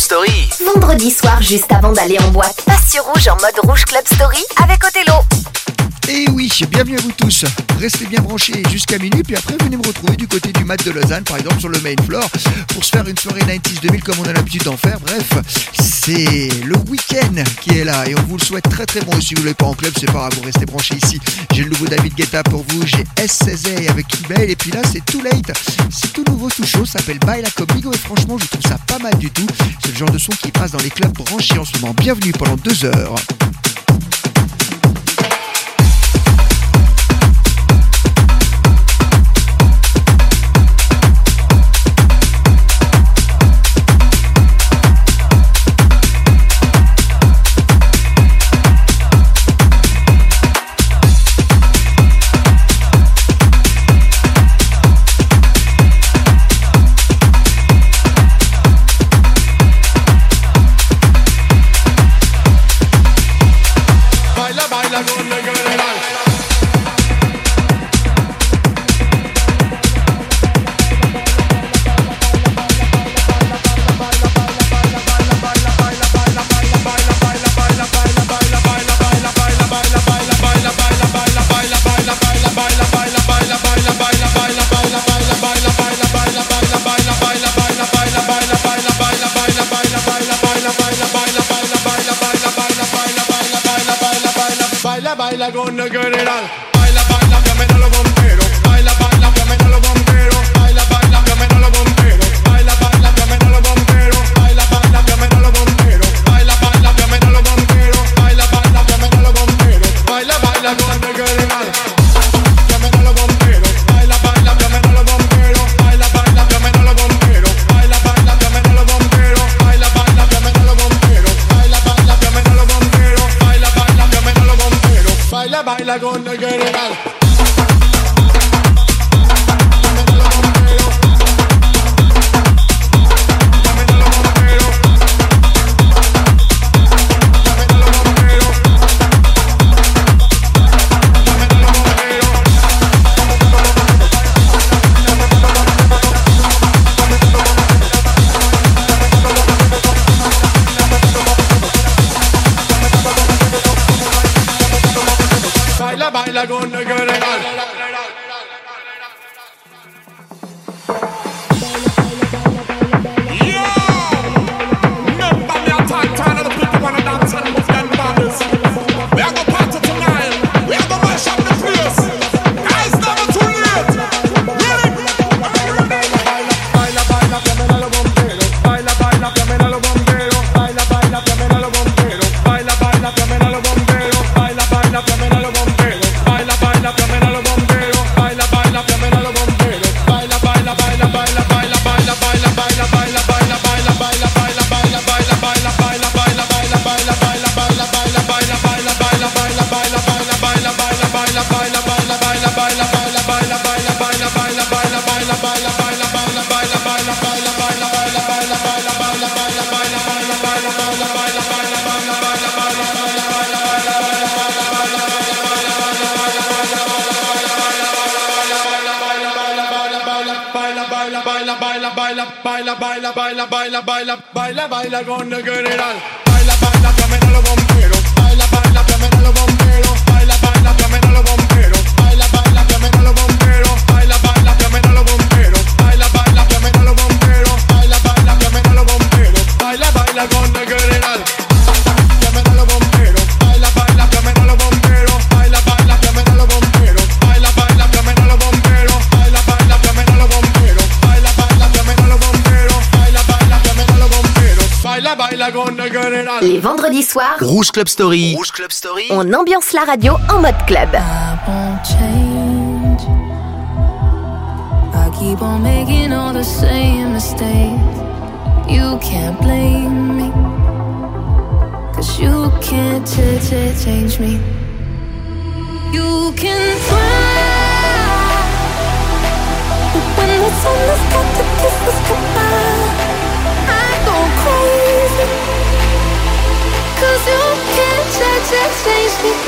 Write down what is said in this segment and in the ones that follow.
Rouge Club Story. Vendredi soir, juste avant d'aller en boîte, passe sur Rouge en mode Rouge Club Story avec Othello. Et oui, bienvenue à vous tous. Restez bien branchés jusqu'à minuit, puis après venez me retrouver du côté du mat de Lausanne, par exemple sur le main floor, pour se faire une soirée 90s 2000 comme on a l'habitude d'en faire. Bref, c'est le week-end qui est là et on vous le souhaite très très bon. Et si vous l'avez pas en club, c'est pas grave, vous restez branchés ici. J'ai le nouveau David Guetta pour vous, j'ai S16A avec Ibel, et puis là c'est Too Late. C'est tout nouveau, tout chaud, s'appelle Baila Comigo et franchement je trouve ça pas mal du tout. C'est le genre de son qui passe dans les clubs branchés en ce moment. Bienvenue pendant deux heures. gonna. Baila, baila, que me da lo baila, baila, baila, baila, baila, baila, baila, baila con el general. Les vendredis soirs, Rouge Club Story. Rouge Club Story. On ambiance la radio en mode club. I won't change. I keep on making all the same mistakes. You can't blame me. Cause you can't change me. You can try. But when the sun has got to kiss us goodbye, can't change, change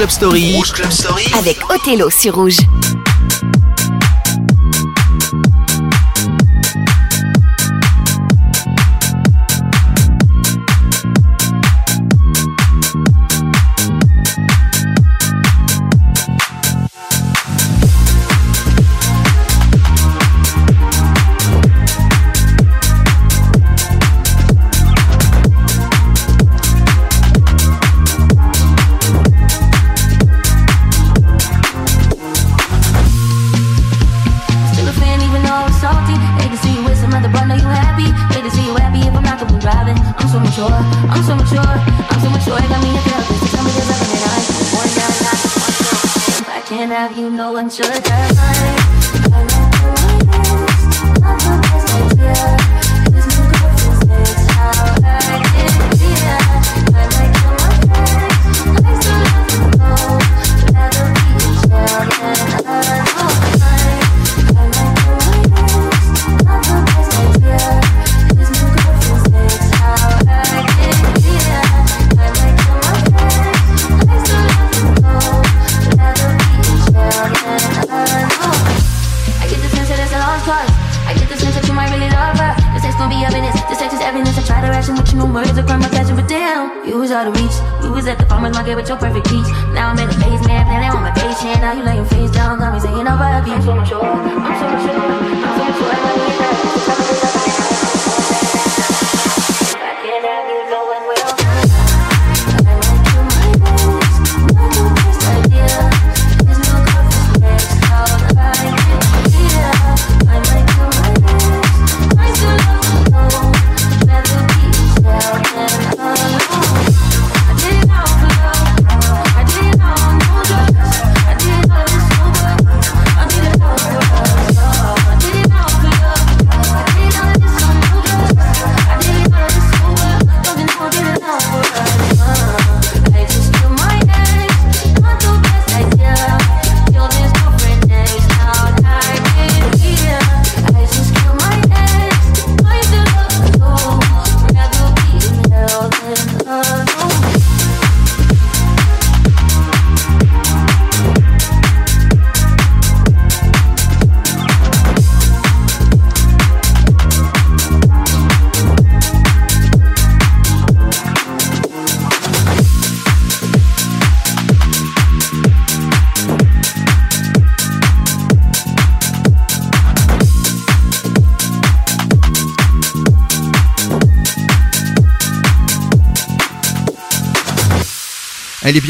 Club Story. Rouge Club Story. Avec Othello sur Rouge. Elle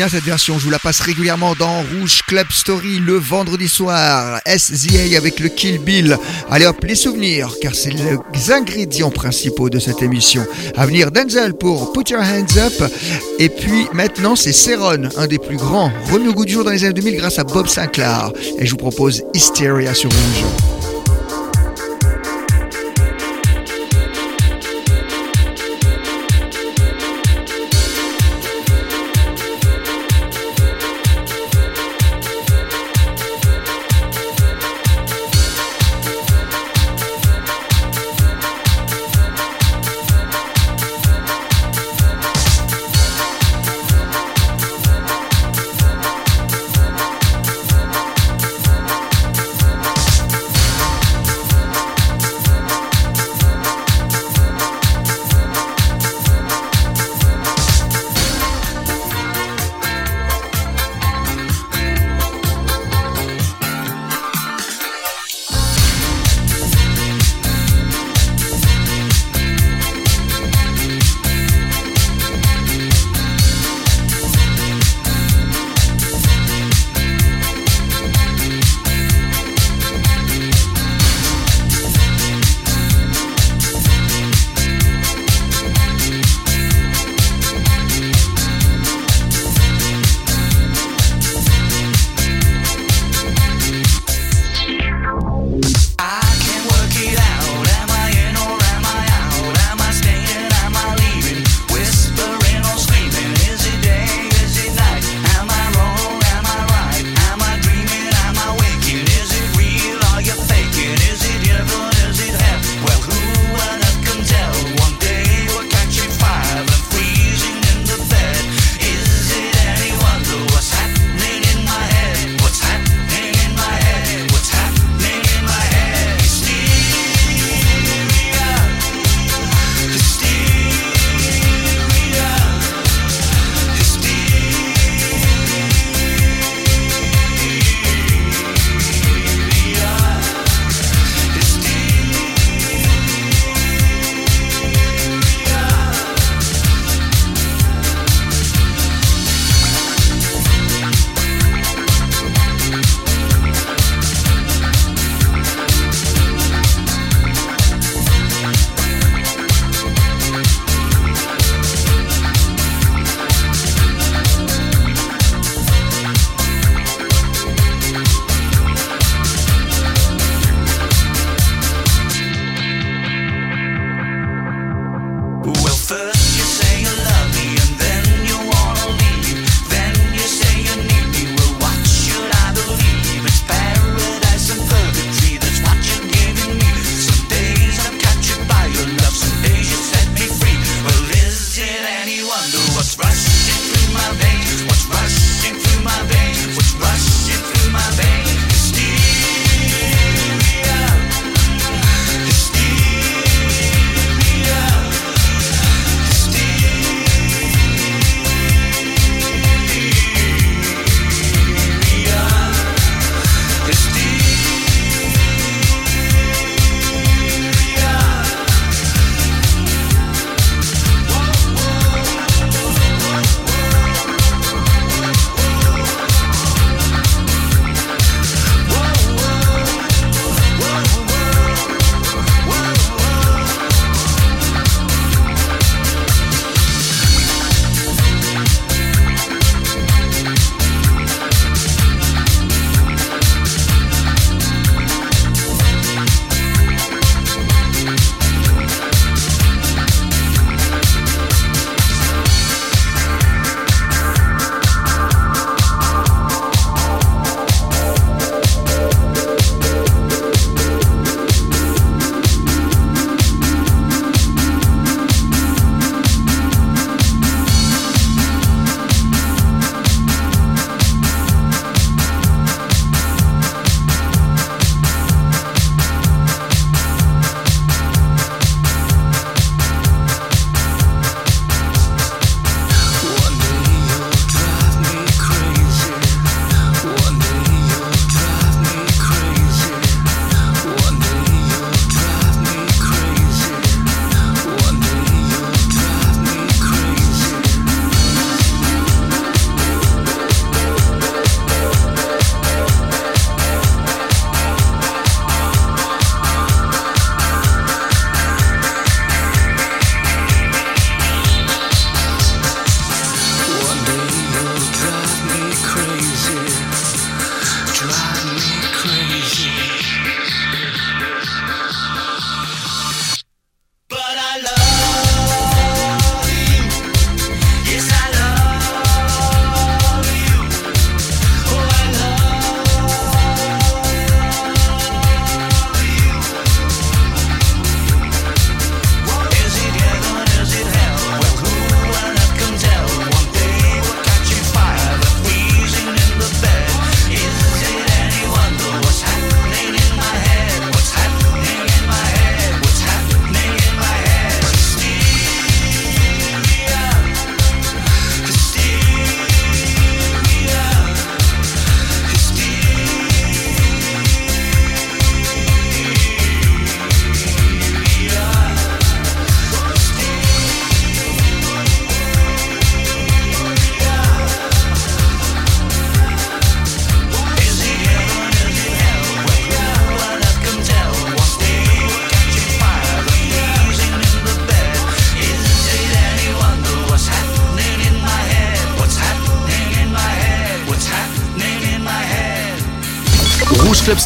cette version, je vous la passe régulièrement dans Rouge Club Story le vendredi soir. SZA avec le Kill Bill. Allez hop, les souvenirs, car c'est les ingrédients principaux de cette émission. À venir Denzel pour Put Your Hands Up. Et puis maintenant c'est Ceron, un des plus grands, remis au goût du jour dans les années 2000 grâce à Bob Sinclair. Et je vous propose Hysteria sur Rouge.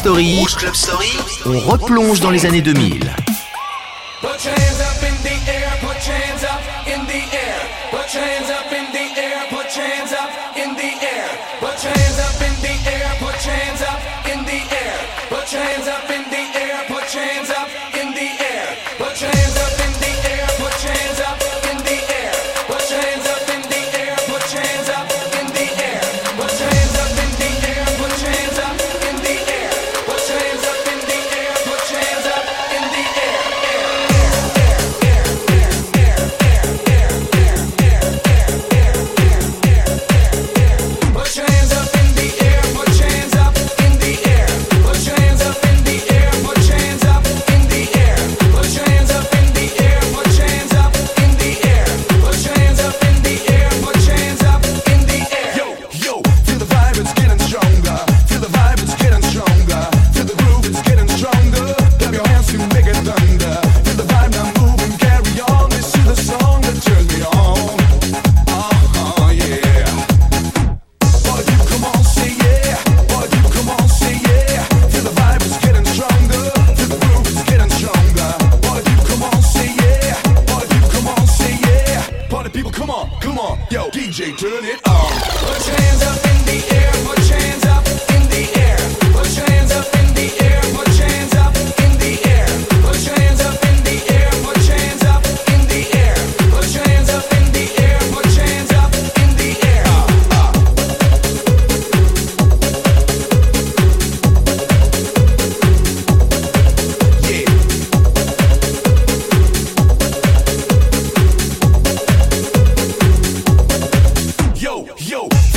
Story. Rouge Club Story. On replonge dans les années 2000.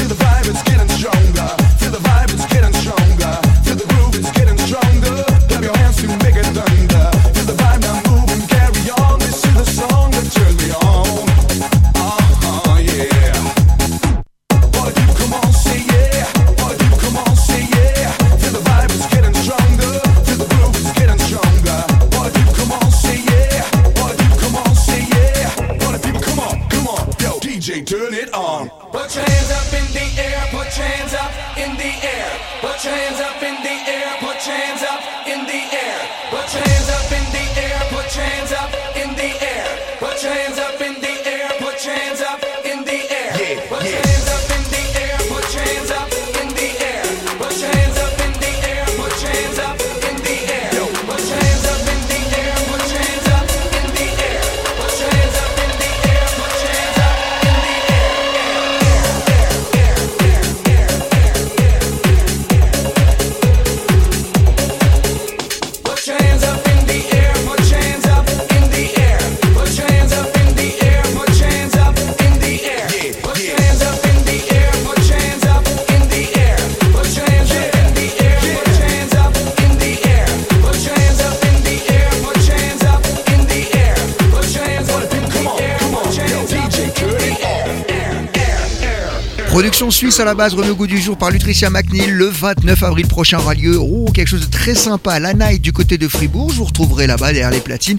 the vibe, is getting stronger. Suisse à la base, remis au goût du jour par Lutricia McNeil. Le 29 avril prochain aura lieu oh, quelque chose de très sympa. La night du côté de Fribourg. Je vous retrouverai là-bas derrière les platines,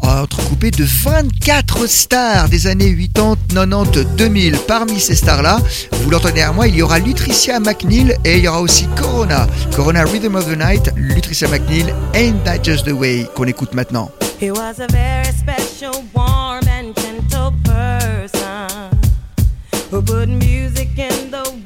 entrecoupé de 24 stars des années 80, 90, 2000. Parmi ces stars-là, vous l'entendez derrière moi, il y aura Lutricia McNeil et il y aura aussi Corona. Corona Rhythm of the Night, Lutricia McNeil, Ain't That Just the Way, qu'on écoute maintenant. Much to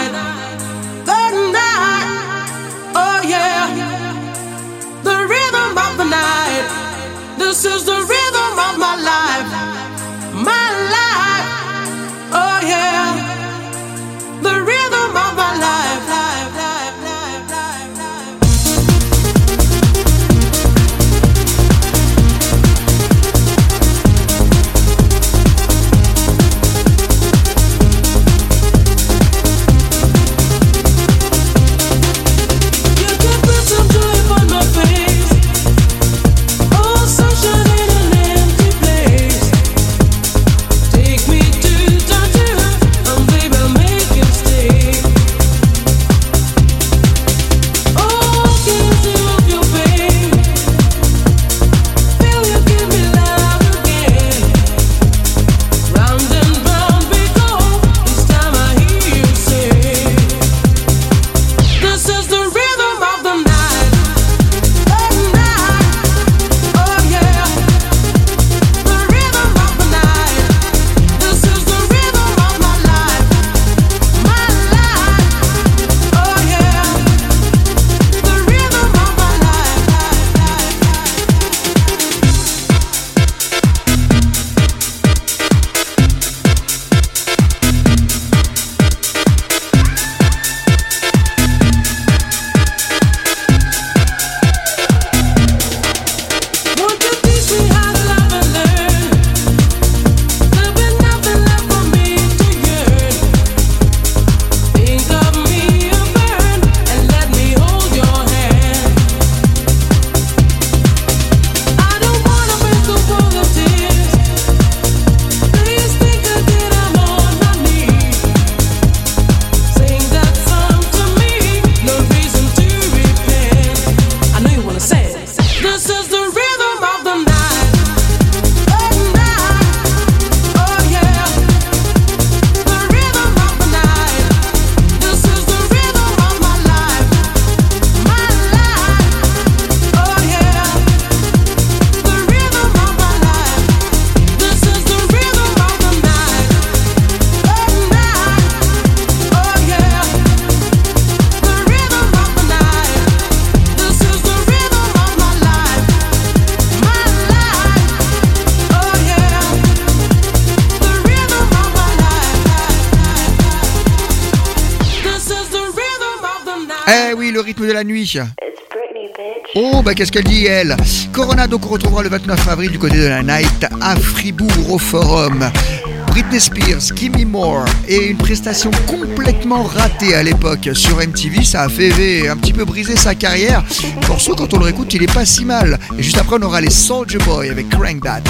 Oh, bah qu'est-ce qu'elle dit, elle Corona, donc on retrouvera le 29 avril du côté de la Night à Fribourg au Forum. Britney Spears, Gimme More, et une prestation complètement ratée à l'époque sur MTV, ça a fait un petit peu briser sa carrière. Le morceau, quand on le réécoute, il est pas si mal. Et juste après, on aura les Soldier Boy avec Crank That.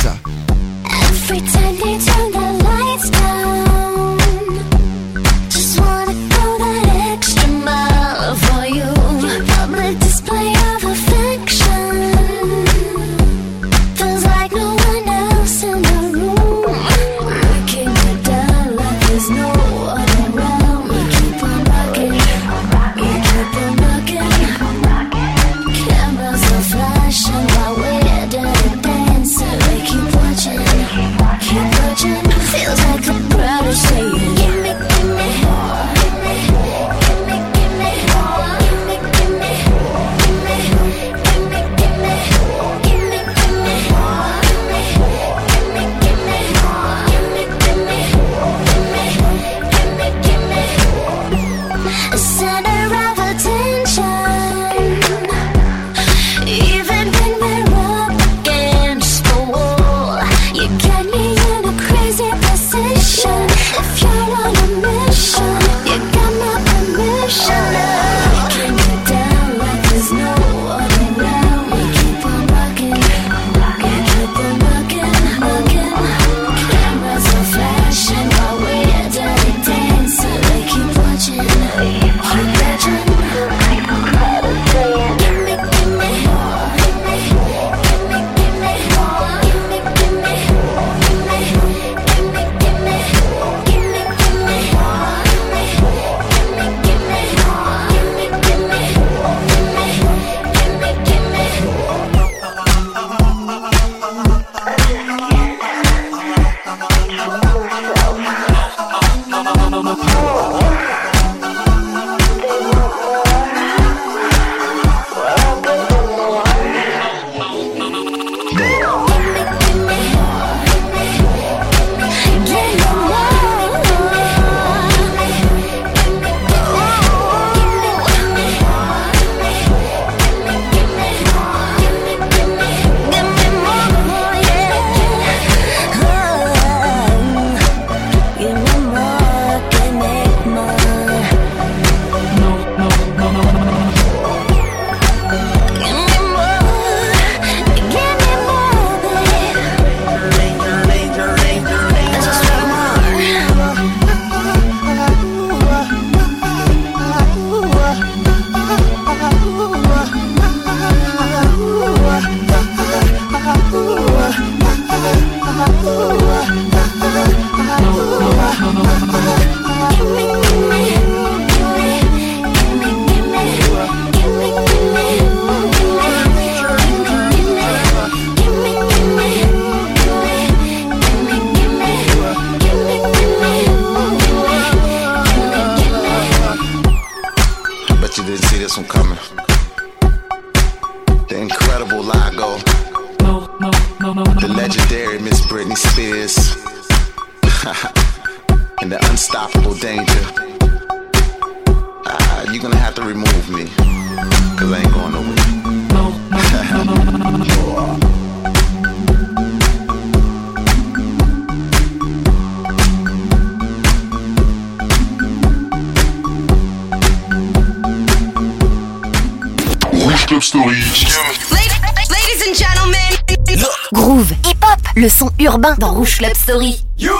Story. You!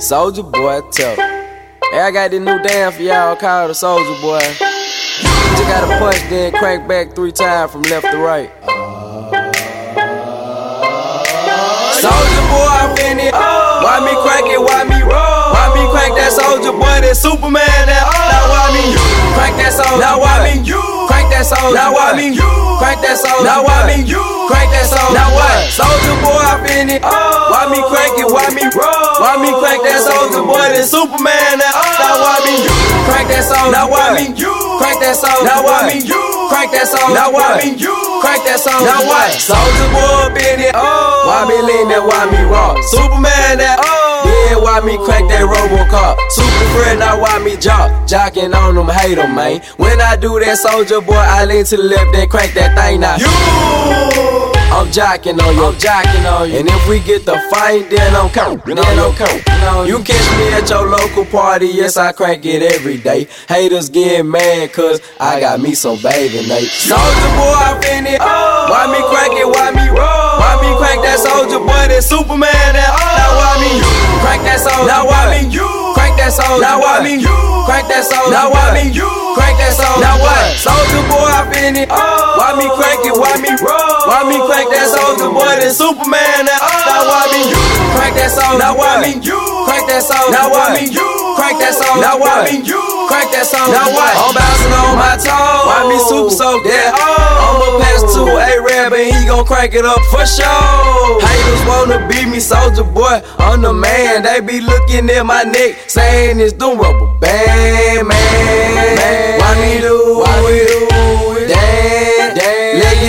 Soldier boy, tough. Hey, I got this new dance for y'all called the Soldier boy. You just gotta punch, then crank back three times from left to right. Soldier boy, I'm finna. Why me crank it? Why me roll? Why me crank that soldier boy? That Superman? That now why me crank that soldier? Now why me crank that soldier? Now why me crank that soldier? Now why me crank that soldier? Now what? Soldier boy, I been it. Oh. Why me crank it? Why me roll? Why me crank that soldier boy? That oh. Superman? That now oh. why me crank that soldier? Now why me crank that soldier? Now why me crank that soldier? Now why me crank that soldier? Now what? Soldier boy, been it. Why me lean that? Why me roll? Superman? That oh. Yeah, why me crank that Robocop? Super friend, now why me jock? Jocking on them, hate them, man. When I do that soldier boy, I lean to the left and crank that thing now. You! I'm jocking on you, I'm jocking on you. And if we get the fight, then I'm coming, then I'm coming. You catch me at your local party, yes, I crank it every day. Haters getting mad, cause I got me some baby Nate. Soldier boy, I been it. Why me crank it, why me roll? Why me crank that soldier boy, that Superman, that Now why me crank that soldier Now why me crank that soldier Now why me crank that soldier Now why me crank that soldier Now what? Soldier boy, I it. Why me crank it, why me roll? Why me crank that soldier boy, then Superman. Now, now why me? Crank that soldier. Now why me? Crank that soldier. Now why me? Crank that soldier. Now why me? Crank that soldier. Now what? I'm bouncing on my toes. Why me super soak that? I'ma pass to a rab and he gon' crank it up for sure. Haters wanna beat me, soldier boy. I'm the man. They be looking at my neck, saying it's the rubber band, man. Why me do? Why we do it? Damn,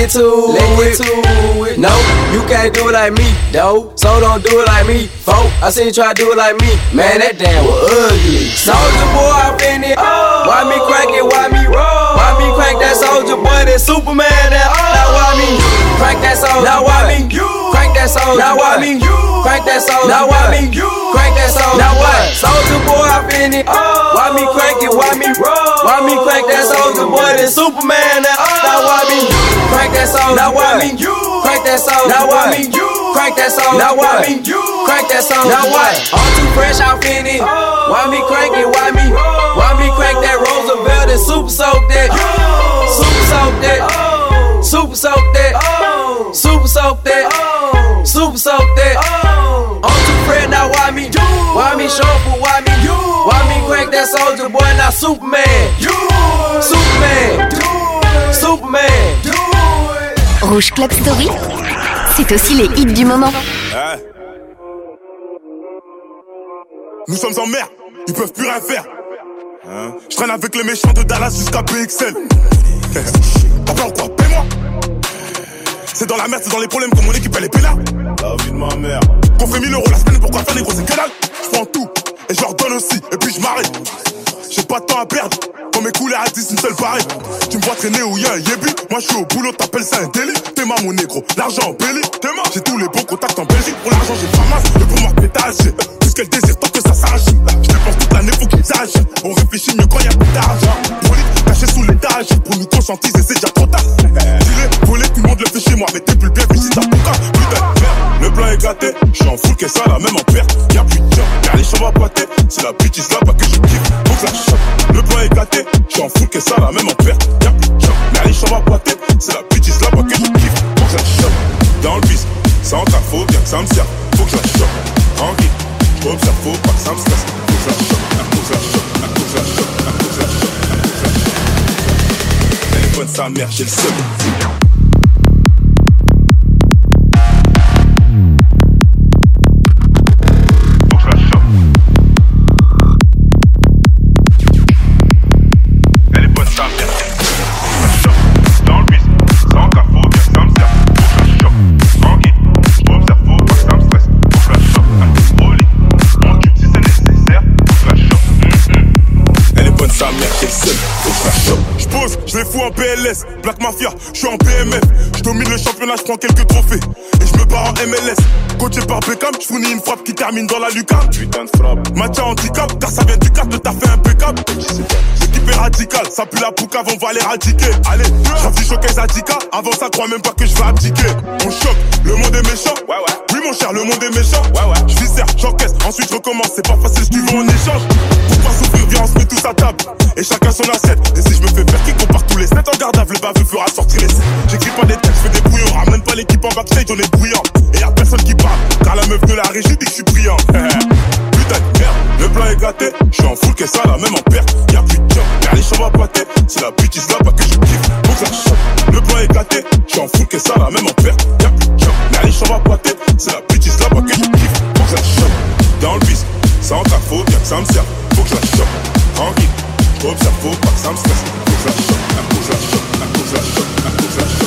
Let it. No, you can't do it like me, though. So don't do it like me, folk. I seen you try to do it like me. Man, that damn was ugly. Soldier boy, I been it. Why me crank it? Why me roll? Why me crank that soldier boy? That Superman. That now why me crank that soldier? Now why me crank that soldier? Now why me crank that soldier? Now why me crank that soldier? Now what? Soldier boy, I been it. Oh. Why me crank it? Why me roll? Why me crank that soldier boy? That Superman. That now why me crank that soldier? Now why me crank that song. Now what? Me, you crank that song. Now what? Me, you crank that song. Now what? All too fresh, I'm it. Why me crank it? Why me? Why me crank that Roosevelt and super soak that? Super soak that. Super soak that. Super soak that. Super soak that. I'm too fresh now. Why me? Why me shuffle? Why me? Why me crank that soldier boy? Now Superman. Superman. Superman. Rouge Club Story, c'est aussi les hits du moment. Nous sommes en mer, ils peuvent plus rien faire. Hein Je traîne avec les méchants de Dallas jusqu'à PXL. Papa ou quoi Paie-moi C'est dans la merde, c'est dans les problèmes que mon équipe elle est pénale. La vie de ma mère. Qu'on fait 1000 euros la semaine, pourquoi faire des gros c'est Je prends tout et je leur donne aussi, et puis je m'arrête. J'ai pas de temps à perdre. Quand mes couleurs à 10, une seule pareille. Tu me vois traîner où y'a un yébi. Moi, je suis au boulot, t'appelles ça un délit. T'es ma mon négro. L'argent en belly. T'es ma. J'ai tous les bons contacts en Belgique. Pour l'argent, j'ai pas masse. Le pour moi, pétage. Tout ce qu'elle désire, tant que ça s'arrache. Je dépense toute l'année, faut qu'ils sachent. On réfléchit mieux quand y'a plus d'argent. Brolique, caché sous l'étage. Pour nous conscientiser, c'est déjà trop tard. Tiré, volé, tout le monde le fait chez moi. Mais t'es plus bienvenu si t'as Putain. Le plan est gâté. J'suis en full, qu'est-ce ça, la même en perte. Y'a plus de les chambres à. C'est la bêtise là-bas que je kiffe. Faut que chope. Le plan est gâté. J'en fous que ça, la même en perte. Y'a plus de job. Allez, chambres à boiter. C'est la bêtise là-bas que je kiffe. Faut que ça chope. Dans le bis. Sans ta faut bien que ça me serve. Faut que ça chope. Tranquille. J'observe, faut pas que ça me stresse. Faut que que ça chope. Faut que ça chope. Faut que ça chope. Faut que ça chope. Téléphone sa mère, j'ai le seul. Black Mafia, je suis en BMF. Je domine le championnat, je prends quelques trophées. En MLS. Coaché par Beckham, je fournis une frappe qui termine dans la lucarne. Putain de frappe. Match handicap, car ça vient du cadre de fait impeccable. L'équipe est radicale, ça pue la poucave, on va l'éradiquer. Allez, j'affiche au Zadika, avant ça croit même pas que je vais abdiquer. On choque, le monde est méchant. Ouais, ouais. Oui, mon cher, le monde est méchant. Ouais, ouais. Je viscère, j'encaisse, ensuite je recommence. C'est pas facile, je veux en échange. Pour pas souffrir, viens, on se met tous à table. Et chacun son assiette. Et si je me fais faire qui compare tous les 7 en garde le baveux fera sortir les 7. J'écris pas des textes, je fais des brouillons. Ramène pas l'équipe en backstage, on est bruyant. Et y'a personne qui parle, car la meuf de la régie dit que je suis brillant. Putain de merde, le plan est gâté. Je suis en full, qu'est-ce ça, la même en perte. Y'a plus de job, car les chambres à pâter. C'est la bêtise là-bas que je kiffe. Faut que ça chope. Le plan est gâté. Je suis en full, qu'est-ce ça, la même en perte. Y'a plus de job, car les chambres à pâter. C'est la bêtise là-bas que je kiffe. Faut que ça chope. Dans le bis, sans ta faute, y'a que ça me sert. Faut que ça chope. Tranquille. J'observe, faut pas que ça me stresse. Faut que ça chope, faut que ça chope, faut que ça chope, faut que chope, faut que ça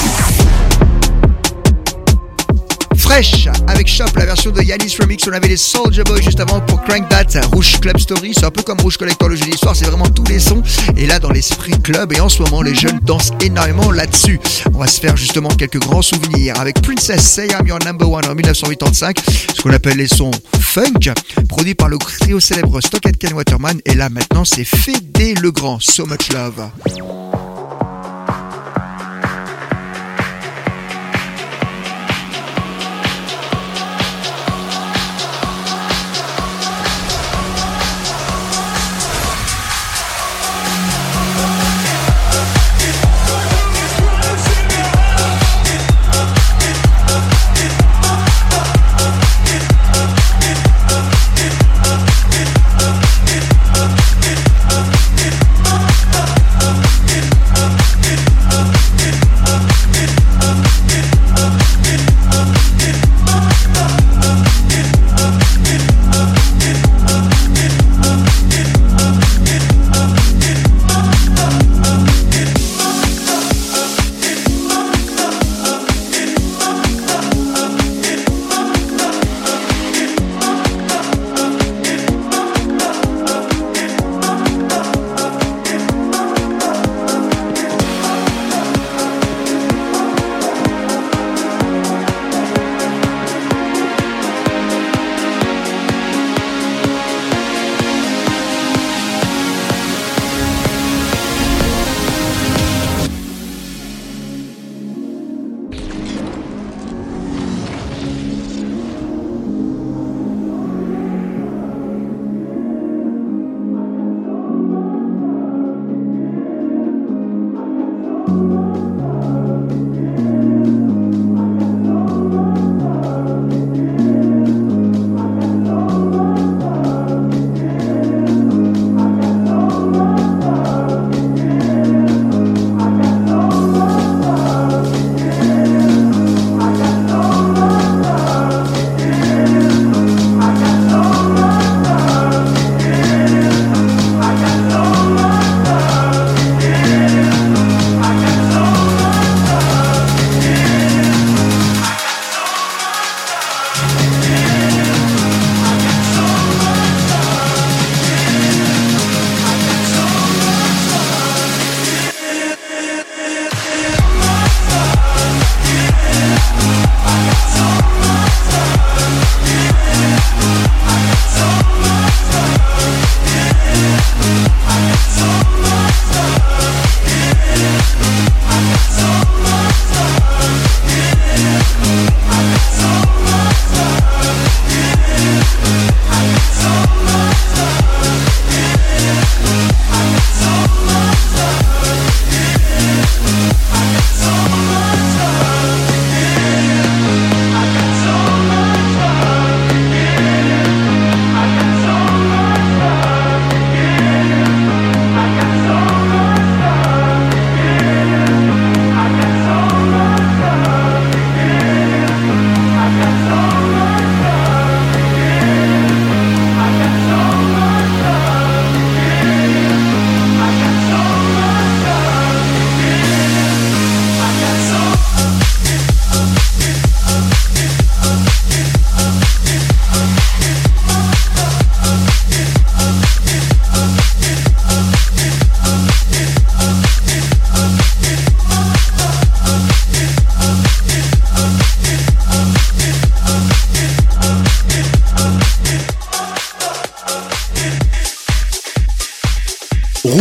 avec Shop, la version de Yanis Remix. On avait les Soldier Boys juste avant pour Crank That, Rouge Club Story. C'est un peu comme Rouge Collector le jeudi soir, c'est vraiment tous les sons. Et là, dans l'esprit club, et en ce moment, les jeunes dansent énormément là-dessus. On va se faire justement quelques grands souvenirs avec Princess Say I'm Your Number One en 1985, ce qu'on appelle les sons funk, produit par le trio célèbre Stockhead Ken Waterman. Et là, maintenant, c'est Fédé le Grand. So Much Love.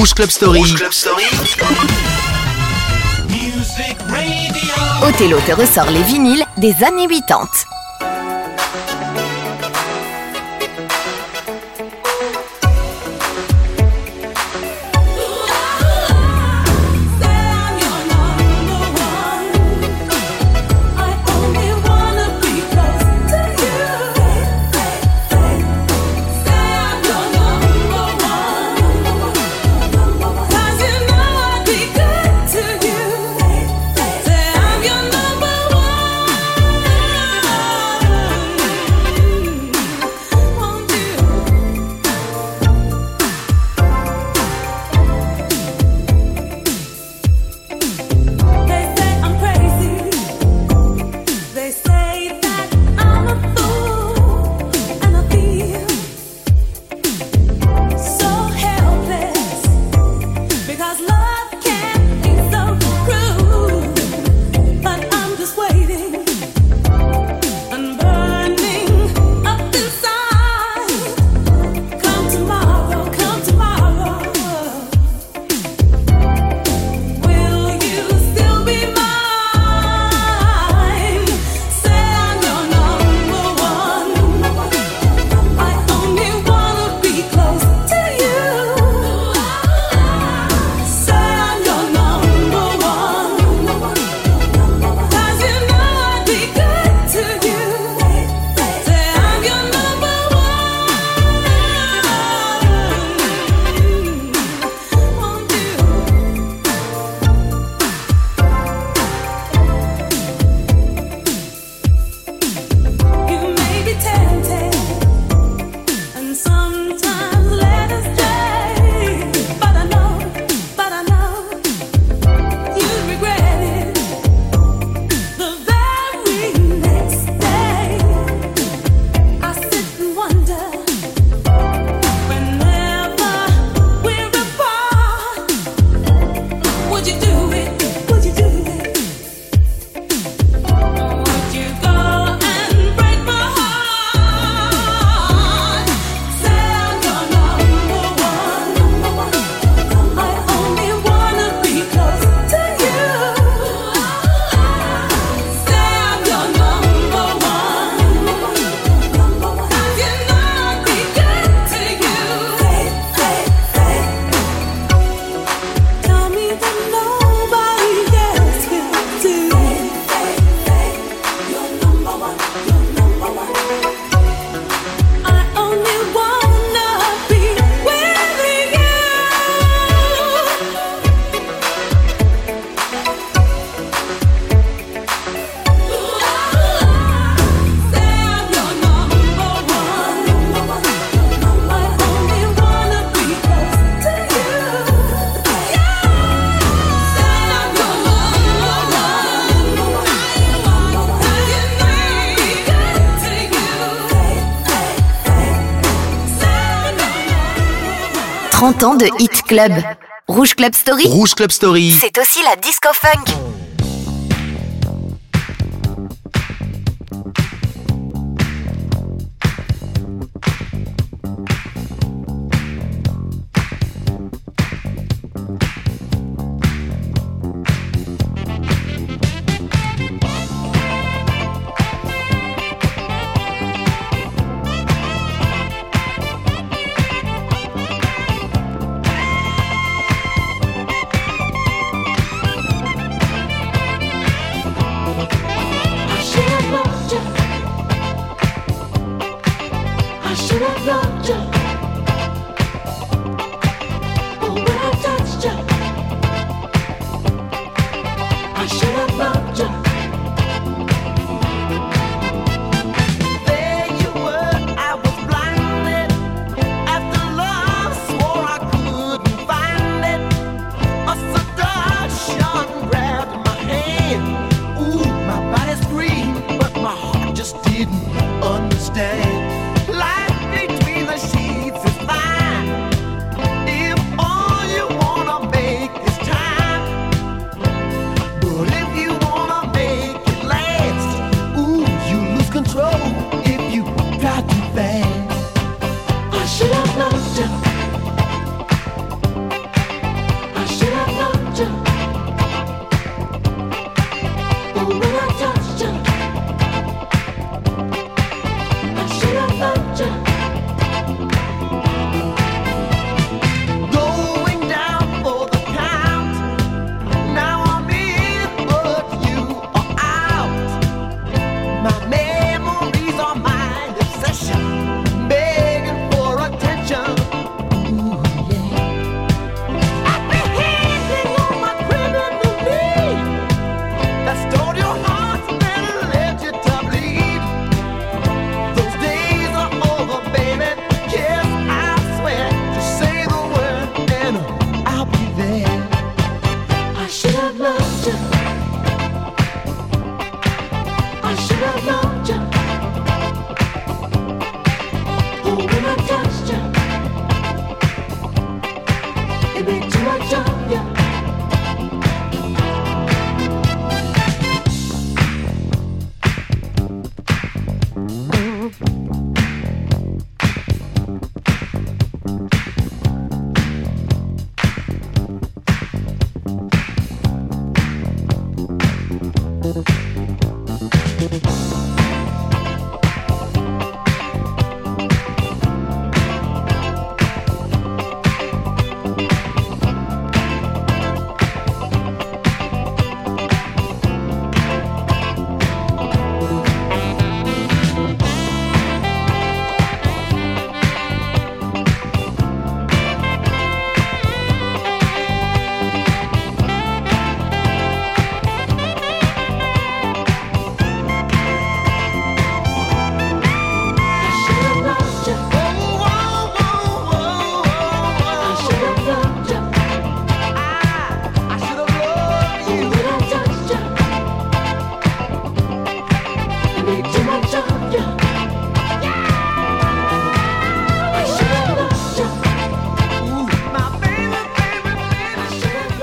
Club Story. Othello te ressort les vinyles des années 80. 30 ans de Hit Club. Rouge Club Story. Rouge Club Story. C'est aussi la disco funk.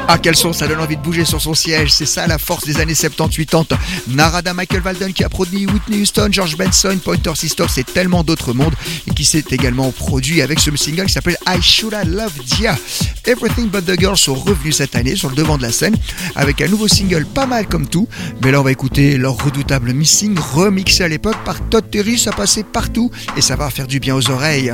Ah, quel son, ça donne envie de bouger sur son siège. C'est ça la force des années 70-80. Narada Michael Walden qui a produit Whitney Houston, George Benson, Pointer Sisters c'est tellement d'autres mondes et qui s'est également produit avec ce single qui s'appelle I Should Have Loved Ya. Everything But The Girls sont revenus cette année sur le devant de la scène avec un nouveau single pas mal comme tout. Mais là, on va écouter leur redoutable Missing remixé à l'époque par Todd Terry. Ça passait partout et ça va faire du bien aux oreilles.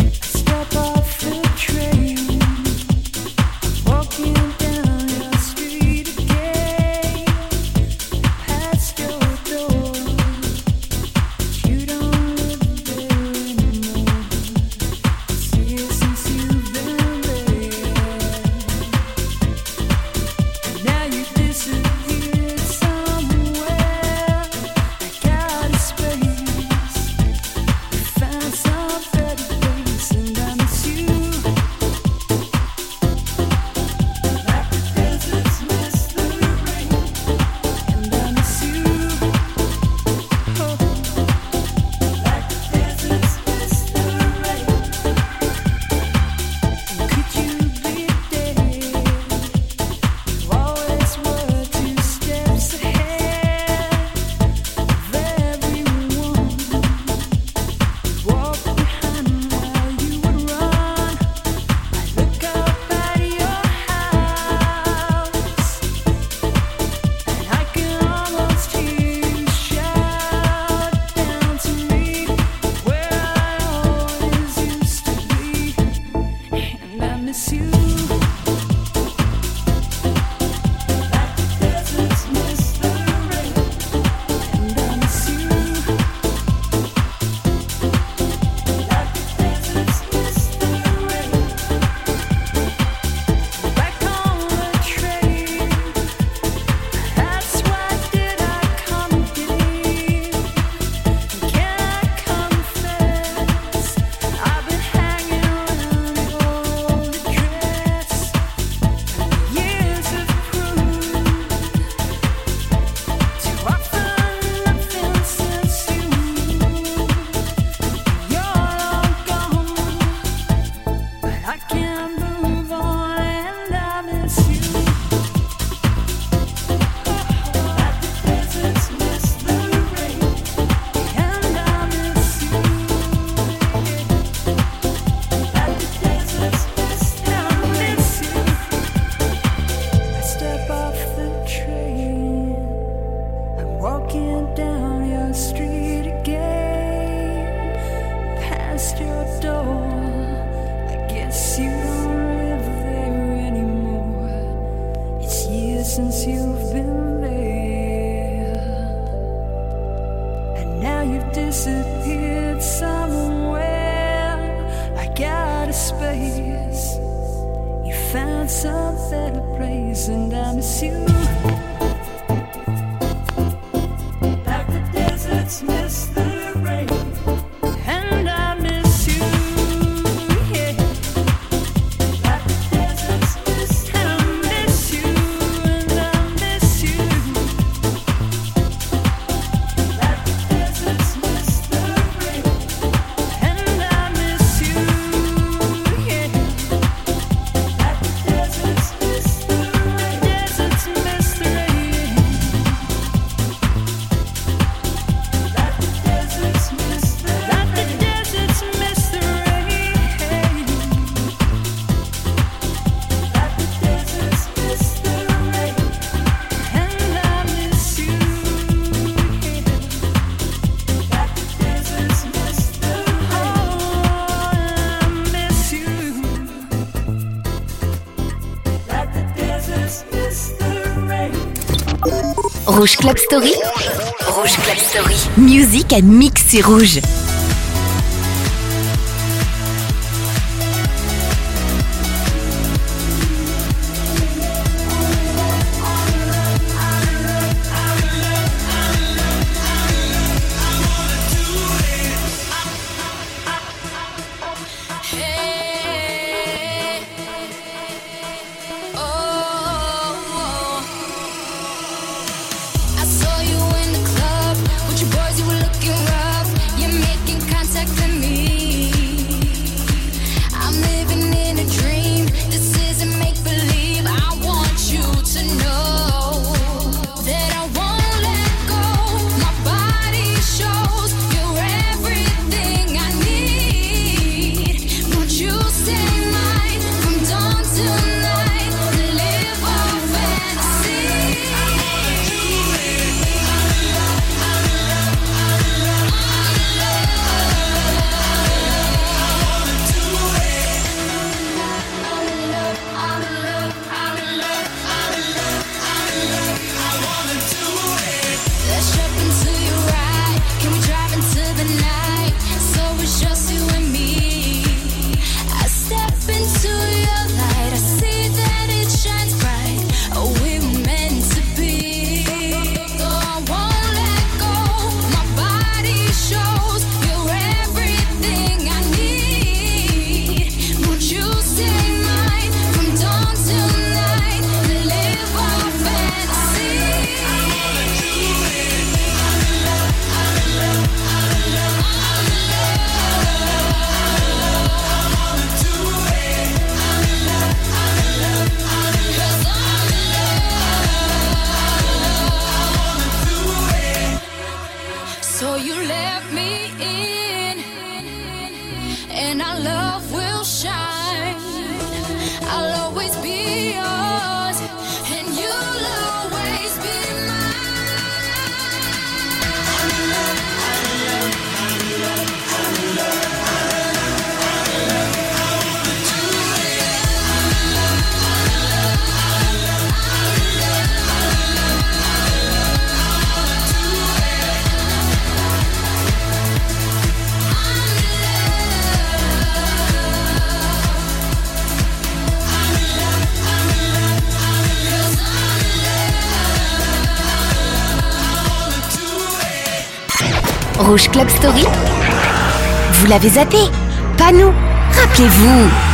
Rouge Club Story. Rouge Club Story. Music and mix, c'est rouge. l'avez zappé. Pas nous. Rappelez-vous.